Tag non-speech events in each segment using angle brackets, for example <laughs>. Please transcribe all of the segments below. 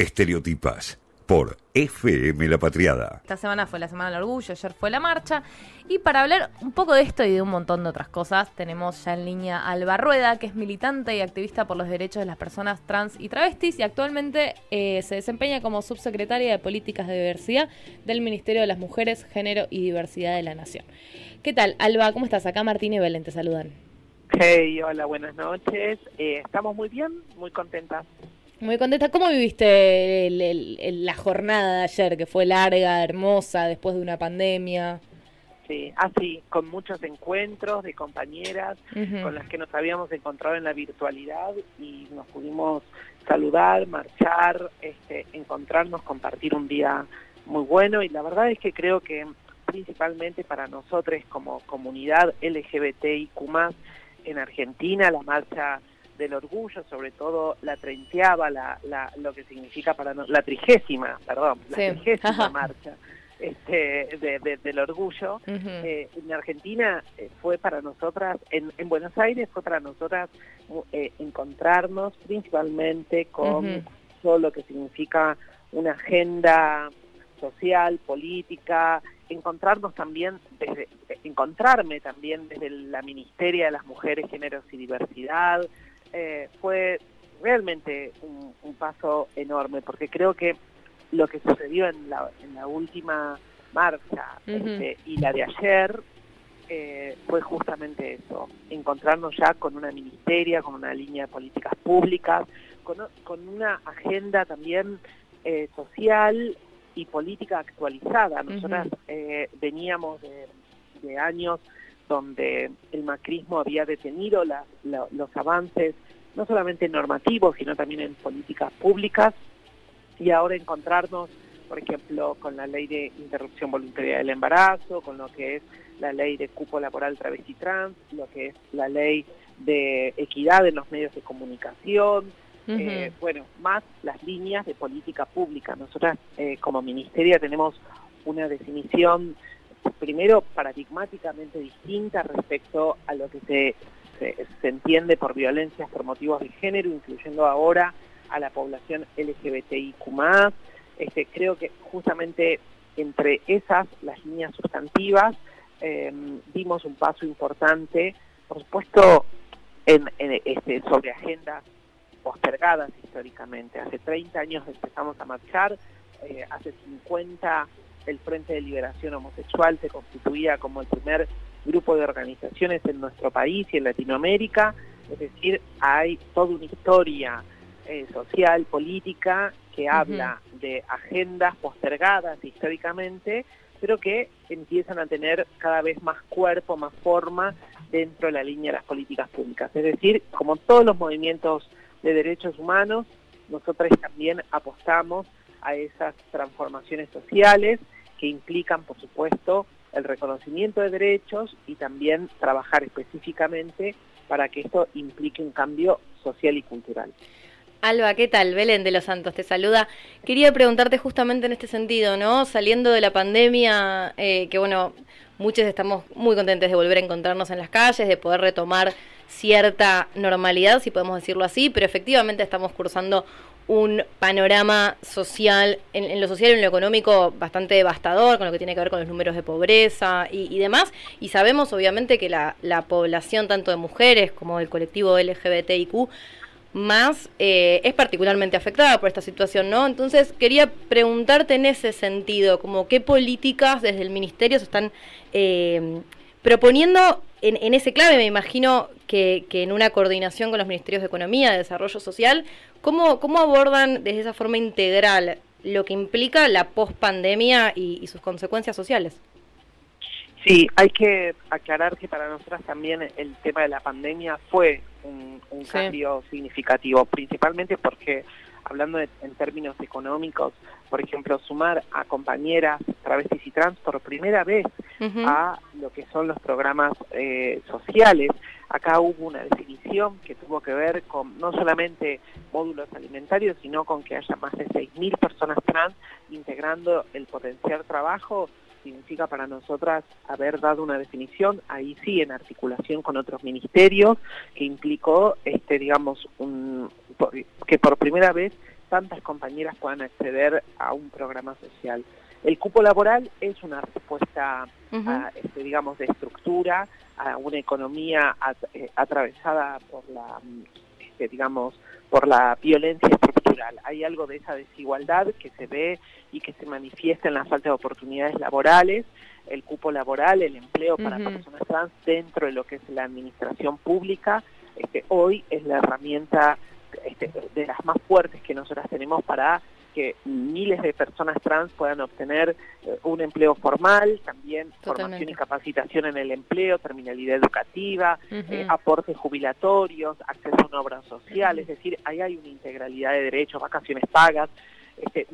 Estereotipas por FM La Patriada. Esta semana fue la Semana del Orgullo, ayer fue la marcha. Y para hablar un poco de esto y de un montón de otras cosas, tenemos ya en línea a Alba Rueda, que es militante y activista por los derechos de las personas trans y travestis y actualmente eh, se desempeña como subsecretaria de Políticas de Diversidad del Ministerio de las Mujeres, Género y Diversidad de la Nación. ¿Qué tal, Alba? ¿Cómo estás? Acá Martín y Belén te saludan. Hey, hola, buenas noches. Eh, estamos muy bien, muy contentas. Muy contenta. ¿Cómo viviste la jornada de ayer, que fue larga, hermosa, después de una pandemia? Sí, así, con muchos encuentros de compañeras con las que nos habíamos encontrado en la virtualidad y nos pudimos saludar, marchar, este, encontrarnos, compartir un día muy bueno y la verdad es que creo que principalmente para nosotros como comunidad LGBTIQ+, en Argentina, la marcha del orgullo, sobre todo la treintaava, la, la, lo que significa para nosotros, la trigésima, perdón, la trigésima <laughs> marcha este, del orgullo. Eh, en Argentina eh, fue para nosotras, en, en, Buenos Aires fue para nosotras eh, encontrarnos principalmente con todo lo que significa una agenda social, política, encontrarnos también desde, encontrarme también desde la Ministeria de las Mujeres, Géneros y Diversidad, eh, fue realmente un, paso enorme, porque creo que lo que sucedió en la, en la última marcha este, y la de ayer eh, fue justamente eso, encontrarnos ya con una ministeria, con una línea de políticas públicas, con, con una agenda también eh, social y política actualizada. Nosotras veníamos de, de años donde el macrismo había detenido los avances, no solamente normativos, sino también en políticas públicas, y ahora encontrarnos, por ejemplo, con la ley de interrupción voluntaria del embarazo, con lo que es la ley de cupo laboral travesti trans, lo que es la ley de equidad en los medios de comunicación, eh, bueno, más las líneas de política pública. Nosotras eh, como ministeria tenemos una definición primero paradigmáticamente distinta respecto a lo que se, se, entiende por violencias por motivos de género, incluyendo ahora a la población LGBTIQ+. Este, creo que justamente entre esas, las líneas sustantivas, eh, dimos un paso importante, por supuesto, en, este, sobre agendas postergadas históricamente. Hace 30 años empezamos a marchar, eh, hace 50 el Frente de Liberación Homosexual se constituía como el primer grupo de organizaciones en nuestro país y en Latinoamérica, es decir, hay toda una historia eh, social, política, que habla de agendas postergadas históricamente, pero que empiezan a tener cada vez más cuerpo, más forma dentro de la línea de las políticas públicas. Es decir, como todos los movimientos de derechos humanos, nosotros también apostamos a esas transformaciones sociales que implican, por supuesto, el reconocimiento de derechos y también trabajar específicamente para que esto implique un cambio social y cultural. Alba, ¿qué tal? Belén de los Santos te saluda. Quería preguntarte justamente en este sentido, ¿no? Saliendo de la pandemia, eh, que bueno, muchos estamos muy contentos de volver a encontrarnos en las calles, de poder retomar cierta normalidad, si podemos decirlo así, pero efectivamente estamos cursando un panorama social, en, lo social y en lo económico bastante devastador, con lo que tiene que ver con los números de pobreza y, demás. Y sabemos obviamente que la, población tanto de mujeres como del colectivo LGBTIQ más eh, es particularmente afectada por esta situación, ¿no? Entonces quería preguntarte en ese sentido, como qué políticas desde el ministerio se están eh, proponiendo en, ese clave, me imagino que, en una coordinación con los ministerios de Economía, de Desarrollo Social, ¿cómo, cómo abordan desde esa forma integral lo que implica la pospandemia y, y sus consecuencias sociales? Sí, hay que aclarar que para nosotras también el tema de la pandemia fue un, cambio significativo, principalmente porque hablando en términos económicos, por ejemplo, sumar a compañeras travestis y trans por primera vez a lo que son los programas eh, sociales. Acá hubo una definición que tuvo que ver con no solamente módulos alimentarios, sino con que haya más de 6.000 personas trans integrando el potencial trabajo significa para nosotras haber dado una definición, ahí sí en articulación con otros ministerios, que implicó, este, digamos, un, que por primera vez tantas compañeras puedan acceder a un programa social. El cupo laboral es una respuesta, este, digamos, de estructura a una economía eh, atravesada por la, este, digamos, por la violencia estructural. Hay algo de esa desigualdad que se ve y que se manifiesta en la falta de oportunidades laborales, el cupo laboral, el empleo para personas trans dentro de lo que es la administración pública. Este, hoy es la herramienta este, de las más fuertes que nosotras tenemos para que miles de personas trans puedan obtener eh, un empleo formal, también formación y capacitación en el empleo, terminalidad educativa, eh, aportes jubilatorios, acceso a una obra social, es decir, ahí hay una integralidad de derechos, vacaciones pagas. Este,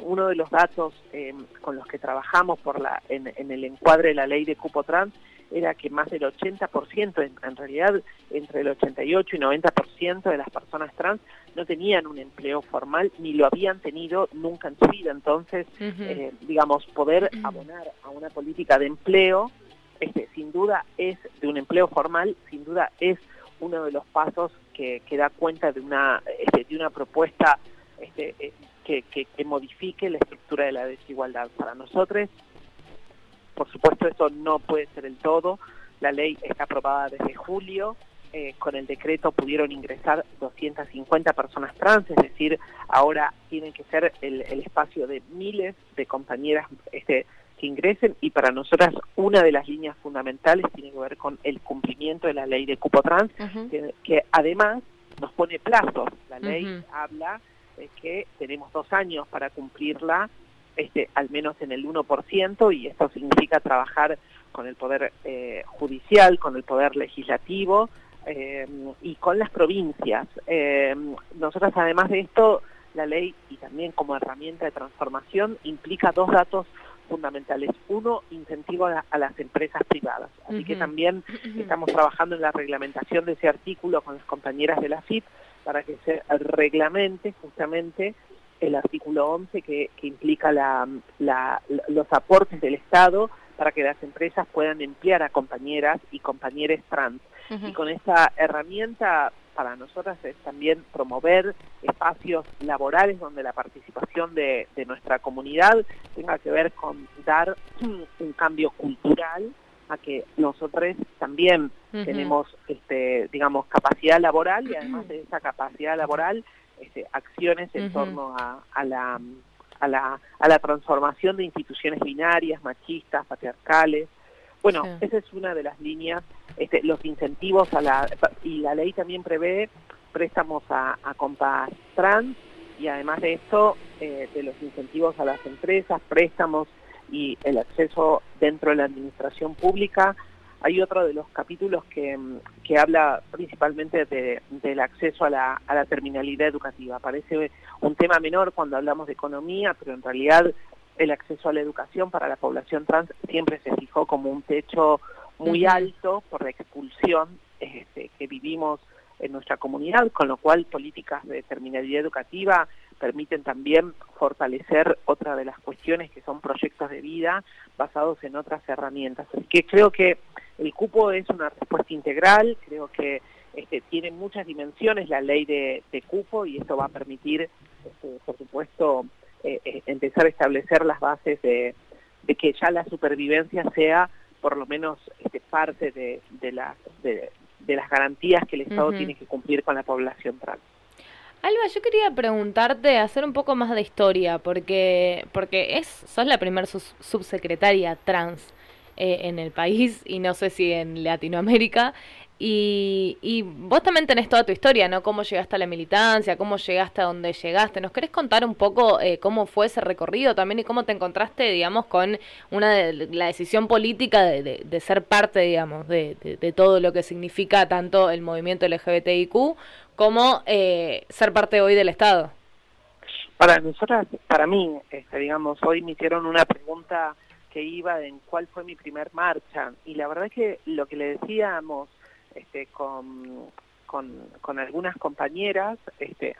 uno de los datos eh, con los que trabajamos por la, en, en el encuadre de la ley de cupo trans era que más del 80%, en, en realidad entre el 88 y 90% de las personas trans no tenían un empleo formal ni lo habían tenido nunca en su vida. Entonces, eh, digamos, poder abonar a una política de empleo, este, sin duda es de un empleo formal, sin duda es uno de los pasos que, que da cuenta de una, este, de una propuesta este, eh, que, que, que modifique la estructura de la desigualdad. Para nosotros por supuesto, eso no puede ser el todo. La ley está aprobada desde julio. Eh, con el decreto pudieron ingresar 250 personas trans, es decir, ahora tienen que ser el, espacio de miles de compañeras este, que ingresen y para nosotras una de las líneas fundamentales tiene que ver con el cumplimiento de la ley de cupo trans, que, además nos pone plazos. La ley habla de que tenemos dos años para cumplirla este, al menos en el 1%, y esto significa trabajar con el Poder eh, Judicial, con el Poder Legislativo eh, y con las provincias. Eh, nosotras, además de esto, la ley y también como herramienta de transformación implica dos datos fundamentales. Uno, incentivo a, las empresas privadas. Así que también estamos trabajando en la reglamentación de ese artículo con las compañeras de la FIP para que se reglamente justamente el artículo 11 que, implica los aportes del Estado para que las empresas puedan emplear a compañeras y compañeros trans. Y con esta herramienta para nosotras es también promover espacios laborales donde la participación de, nuestra comunidad tenga que ver con dar <clears throat> un cambio cultural a que nosotros también tenemos, este, digamos, capacidad laboral y además de esa capacidad laboral este, acciones en torno a, la, a, la, a la transformación de instituciones binarias, machistas, patriarcales. Bueno, esa es una de las líneas, este, los incentivos a la, y la ley también prevé préstamos a, a compas trans y además de esto, eh, de los incentivos a las empresas, préstamos y el acceso dentro de la administración pública hay otro de los capítulos que, que habla principalmente de, del acceso a la, a la terminalidad educativa. Parece un tema menor cuando hablamos de economía, pero en realidad el acceso a la educación para la población trans siempre se fijó como un techo muy alto por la expulsión este, que vivimos en nuestra comunidad, con lo cual políticas de terminalidad educativa permiten también fortalecer otra de las cuestiones que son proyectos de vida basados en otras herramientas. Así que creo que el cupo es una respuesta integral, creo que este, tiene muchas dimensiones la ley de, cupo y esto va a permitir, este, por supuesto, eh, eh, empezar a establecer las bases de, que ya la supervivencia sea por lo menos este, parte de, de, las garantías que el Estado tiene que cumplir con la población trans. Alba, yo quería preguntarte, hacer un poco más de historia, porque, porque es, sos la primer subsecretaria trans eh, en el país y no sé si en Latinoamérica. Y, y, vos también tenés toda tu historia, ¿no? Cómo llegaste a la militancia, cómo llegaste a donde llegaste. ¿Nos querés contar un poco eh, cómo fue ese recorrido también y cómo te encontraste, digamos, con una de, la decisión política de, de, ser parte, digamos, de, de, todo lo que significa tanto el movimiento LGBTIQ como eh, ser parte hoy del Estado? Para nosotras, para mí, este, digamos, hoy me hicieron una pregunta que iba en cuál fue mi primer marcha. Y la verdad es que lo que le decíamos este, con, con, algunas compañeras este,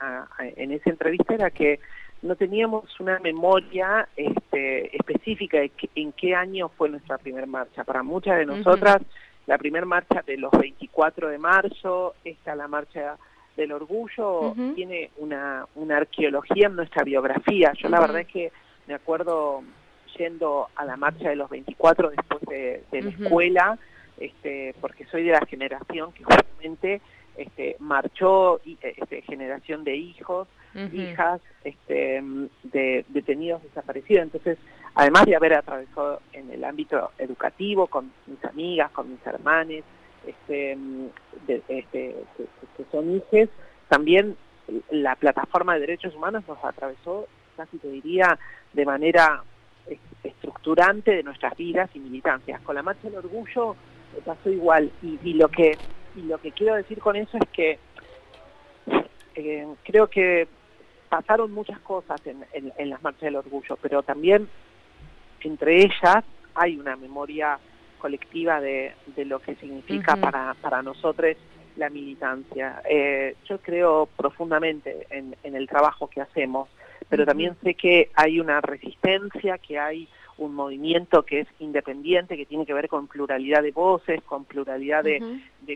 en esa entrevista era que no teníamos una memoria este, específica de en qué año fue nuestra primera marcha. Para muchas de nosotras, la primera marcha de los 24 de marzo, esta la marcha del Orgullo tiene una, una arqueología en nuestra biografía. Yo la verdad es que me acuerdo yendo a la marcha de los 24 después de, la escuela, este, porque soy de la generación que justamente este, marchó este, generación de hijos, hijas este, de detenidos desaparecidos. Entonces, además de haber atravesado en el ámbito educativo con mis amigas, con mis hermanes, este, este, que, son hijos, también la plataforma de derechos humanos nos atravesó, casi te diría, de manera estructurante de nuestras vidas y militancias. Con la marcha del orgullo pasó igual y, lo que y lo que quiero decir con eso es que eh, creo que pasaron muchas cosas en, las marchas del orgullo, pero también entre ellas hay una memoria colectiva de, de lo que significa para, para nosotros la militancia. Eh, yo creo profundamente en, en, el trabajo que hacemos, pero también sé que hay una resistencia, que hay un movimiento que es independiente, que tiene que ver con pluralidad de voces, con pluralidad de,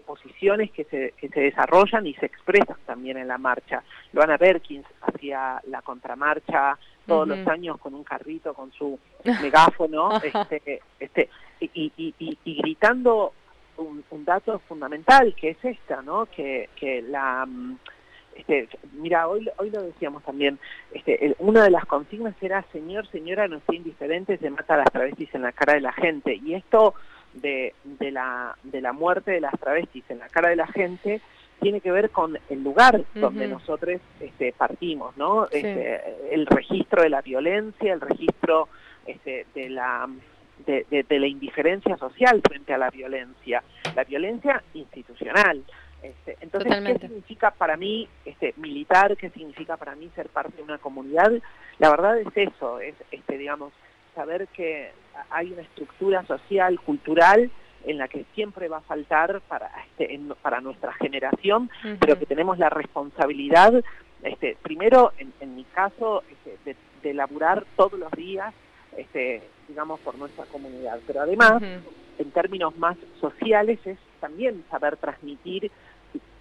posiciones que se, que se desarrollan y se expresan también en la marcha. Luana Berkins hacía la contramarcha todos los años con un carrito, con su <laughs> megáfono, <laughs> este, este, y, y, y, gritando un, un, dato fundamental que es esta, ¿no? Que, que la mm, este, mira, hoy, hoy lo decíamos también, este, una de las consignas era, señor, señora, no esté indiferente, se mata a las travestis en la cara de la gente. Y esto de, de, la, de la muerte de las travestis en la cara de la gente tiene que ver con el lugar donde nosotros este, partimos, ¿no? Este, el registro de la violencia, el registro este, de la de, de, la indiferencia social frente a la violencia, la violencia institucional. Este, entonces, ¿qué significa para mí este, militar? ¿Qué significa para mí ser parte de una comunidad? La verdad es eso, es este, digamos, saber que hay una estructura social, cultural, en la que siempre va a faltar para, este, para nuestra generación, pero que tenemos la responsabilidad, este, primero, en, mi caso, este, de, de, laburar todos los días, este, digamos, por nuestra comunidad. Pero además, en términos más sociales, es también saber transmitir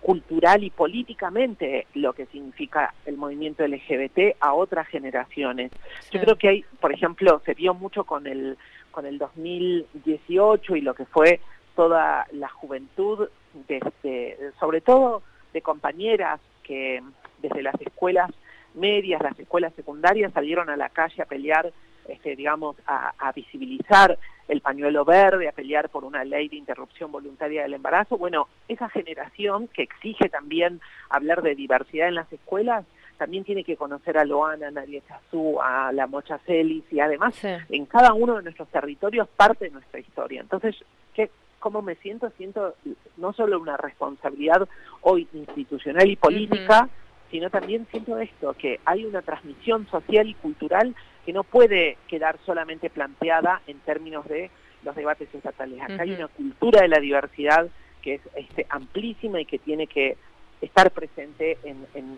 cultural y políticamente lo que significa el movimiento LGBT a otras generaciones. Yo creo que hay, por ejemplo, se vio mucho con el con el 2018 y lo que fue toda la juventud, desde, sobre todo de compañeras que desde las escuelas medias, las escuelas secundarias salieron a la calle a pelear este, digamos, a, visibilizar el pañuelo verde, a pelear por una ley de interrupción voluntaria del embarazo. Bueno, esa generación que exige también hablar de diversidad en las escuelas, también tiene que conocer a Loana, a Nadia Chazú, a la Mocha Celis y además en cada uno de nuestros territorios parte de nuestra historia. Entonces, ¿qué, ¿cómo me siento? Siento no solo una responsabilidad hoy institucional y política, sino también siento esto, que hay una transmisión social y cultural que no puede quedar solamente planteada en términos de los debates estatales. Acá hay una cultura de la diversidad que es este, amplísima y que tiene que estar presente en,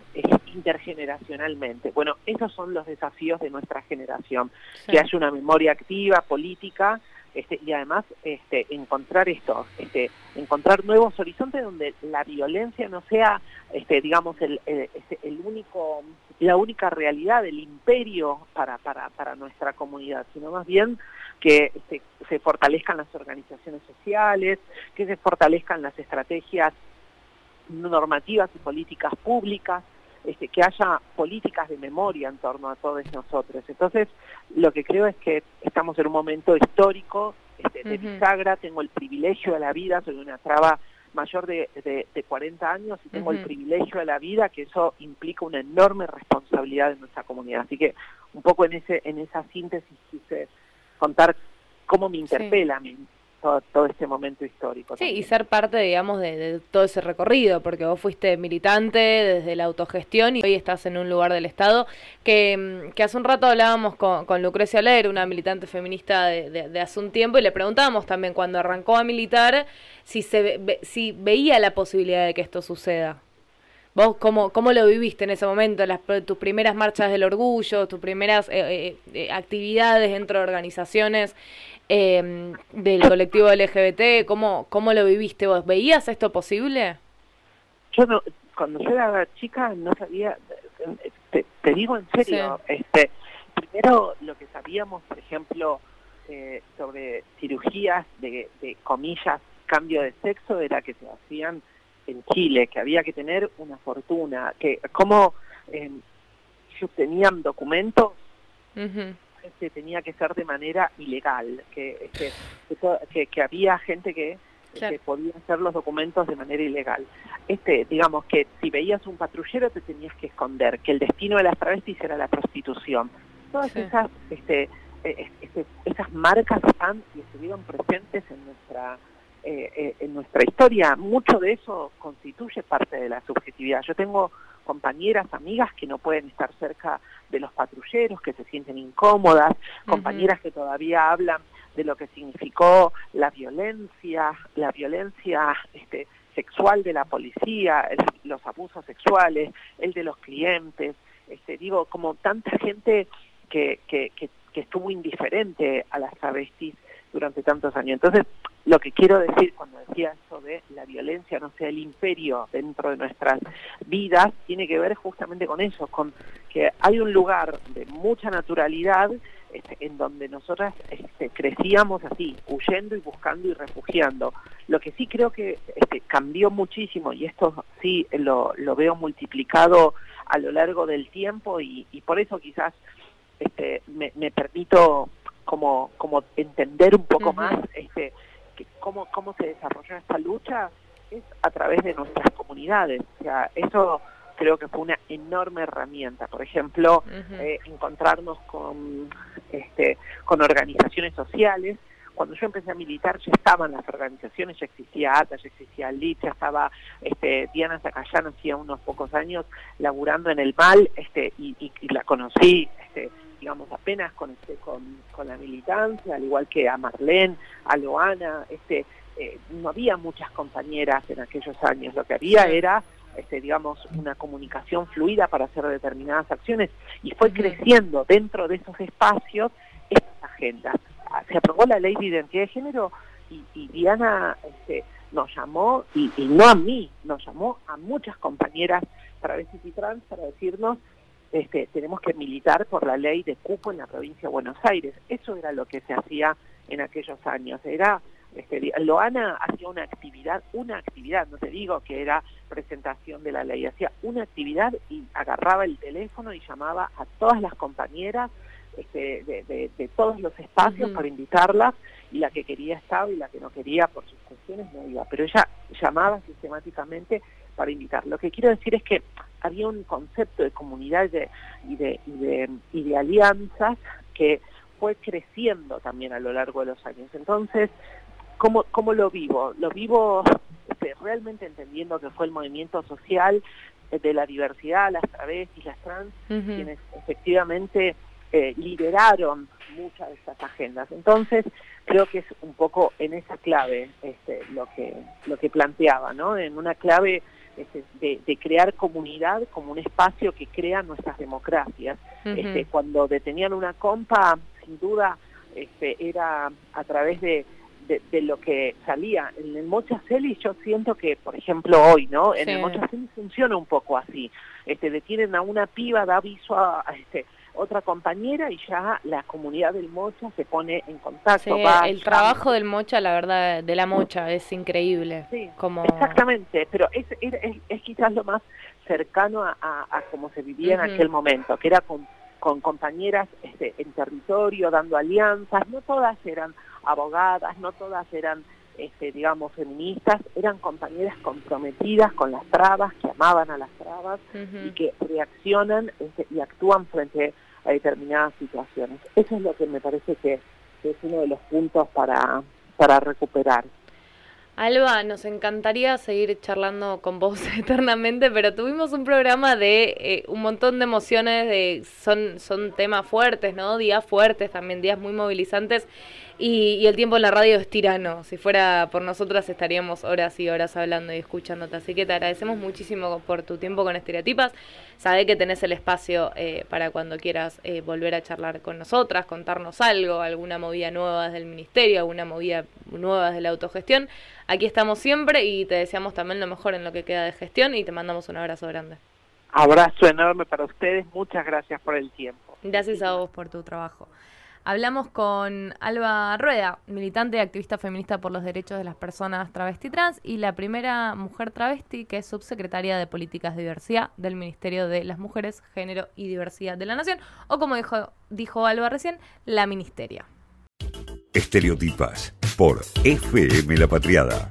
intergeneracionalmente. Bueno, esos son los desafíos de nuestra generación, que haya una memoria activa, política, este, y además este, encontrar esto, este, encontrar nuevos horizontes donde la violencia no sea, este, digamos, el, el, el único la única realidad del imperio para, para, para nuestra comunidad, sino más bien que se fortalezcan las organizaciones sociales, que se fortalezcan las estrategias normativas y políticas públicas, este, que haya políticas de memoria en torno a todos nosotros. Entonces, lo que creo es que estamos en un momento histórico este, de bisagra, tengo el privilegio de la vida, soy una traba mayor de, de, 40 años y tengo el privilegio de la vida, que eso implica una enorme responsabilidad en nuestra comunidad. Así que un poco en ese en esa síntesis quise contar cómo me interpela todo, este momento histórico. Sí, y ser parte, digamos, de, todo ese recorrido, porque vos fuiste militante desde la autogestión y hoy estás en un lugar del Estado que, mm, que hace un rato hablábamos con, con Lucrecia Leer, una militante feminista de, de, hace un tiempo, y le preguntábamos también cuando arrancó a militar si, se, si veía la posibilidad de que esto suceda. ¿Vos cómo, cómo lo viviste en ese momento? Las, tus primeras marchas del orgullo, tus primeras eh, eh, eh, actividades dentro de organizaciones eh, del colectivo LGBT, ¿cómo, ¿cómo lo viviste vos? ¿Veías esto posible? Yo no, cuando yo era chica no sabía, te, digo en serio, este, primero lo que sabíamos, por ejemplo, eh, sobre cirugías de, de comillas cambio de sexo era que se hacían en Chile, que había que tener una fortuna, que cómo eh, se obtenían documentos, este, tenía que ser de manera ilegal, que, que, que, había gente que, podía hacer los documentos de manera ilegal. Este, digamos que si veías un patrullero te tenías que esconder, que el destino de las travestis era la prostitución. Todas esas, este, e, este, esas marcas están y estuvieron presentes en nuestra eh, eh, en nuestra historia. Mucho de eso constituye parte de la subjetividad. Yo tengo compañeras, amigas que no pueden estar cerca de los patrulleros, que se sienten incómodas, compañeras que todavía hablan de lo que significó la violencia, la violencia este, sexual de la policía, los abusos sexuales, el de los clientes, este, digo, como tanta gente que, que, que, que estuvo indiferente a las travestis durante tantos años. Entonces, lo que quiero decir cuando decía eso de la violencia no sea el imperio dentro de nuestras vidas, tiene que ver justamente con eso, con que hay un lugar de mucha naturalidad este, en donde nosotras este, crecíamos así, huyendo y buscando y refugiando. Lo que sí creo que este, cambió muchísimo, y esto sí lo, lo veo multiplicado a lo largo del tiempo, y, y por eso quizás este, me, me permito como, como entender un poco más este, que cómo, cómo se desarrolló esta lucha es a través de nuestras comunidades. O sea, eso creo que fue una enorme herramienta. Por ejemplo, eh, encontrarnos con, este, con organizaciones sociales. Cuando yo empecé a militar ya estaban las organizaciones, ya existía ATA, ya existía LIT, ya estaba este, Diana Zacayán hacía unos pocos años laburando en el MAL este, y, y la conocí este, digamos, apenas conecté con, con la militancia, al igual que a Marlene, a Loana, este, eh, no había muchas compañeras en aquellos años, lo que había era este, digamos, una comunicación fluida para hacer determinadas acciones y fue creciendo dentro de esos espacios estas agendas. Ah, se aprobó la ley de identidad de género y, y Diana este, nos llamó, y, y, no a mí, nos llamó a muchas compañeras travestis y trans para decirnos este, tenemos que militar por la ley de cupo en la provincia de Buenos Aires. Eso era lo que se hacía en aquellos años. Era este, Loana hacía una actividad, una actividad, no te digo que era presentación de la ley, hacía una actividad y agarraba el teléfono y llamaba a todas las compañeras este, de, todos los espacios para invitarlas y la que quería estaba y la que no quería por sus cuestiones no iba, pero ella llamaba sistemáticamente para invitar. Lo que quiero decir es que había un concepto de comunidad y, de, y, de, alianzas que fue creciendo también a lo largo de los años. Entonces, ¿cómo, cómo lo vivo? Lo vivo este, realmente entendiendo que fue el movimiento social de la diversidad, las travestis, las trans, quienes efectivamente eh, lideraron muchas de estas agendas. Entonces, creo que es un poco en esa clave este, lo que lo que planteaba, ¿no? En una clave este, de, crear comunidad como un espacio que crea nuestras democracias. este, cuando detenían una compa, sin duda, este, era a través de, de, lo que salía. En el Mochaceli yo siento que, por ejemplo, hoy, ¿no? En el Mochaceli funciona un poco así. Este, detienen a una piba, da aviso a, este, otra compañera y ya la comunidad del Mocha se pone en contacto. el trabajo del Mocha, la verdad, de la Mocha es increíble. Sí, como... exactamente, pero es, es, quizás lo más cercano a, a, cómo se vivía en aquel momento, que era con, con compañeras este, en territorio, dando alianzas, no todas eran abogadas, no todas eran este, digamos, feministas, eran compañeras comprometidas con las trabas, que amaban a las trabas y que reaccionan este, y actúan frente a determinadas situaciones. Eso es lo que me parece que, es uno de los puntos para, para recuperar. Alba, nos encantaría seguir charlando con vos <laughs> eternamente, pero tuvimos un programa de eh, un montón de emociones, de son, son temas fuertes, ¿no? Días fuertes, también días muy movilizantes. Y, el tiempo en la radio es tirano. Si fuera por nosotras estaríamos horas y horas hablando y escuchándote. Así que te agradecemos muchísimo por tu tiempo con Estereotipas. Sabé que tenés el espacio eh, para cuando quieras eh, volver a charlar con nosotras, contarnos algo, alguna movida nueva desde el ministerio, alguna movida nueva desde la autogestión. Aquí estamos siempre y te deseamos también lo mejor en lo que queda de gestión y te mandamos un abrazo grande. Abrazo enorme para ustedes. Muchas gracias por el tiempo. Gracias a vos por tu trabajo. Hablamos con Alba Rueda, militante y activista feminista por los derechos de las personas travesti trans y la primera mujer travesti que es subsecretaria de Políticas de Diversidad del Ministerio de las Mujeres, Género y Diversidad de la Nación, o como dijo, dijo Alba recién, la Ministeria. Estereotipas por FM La Patriada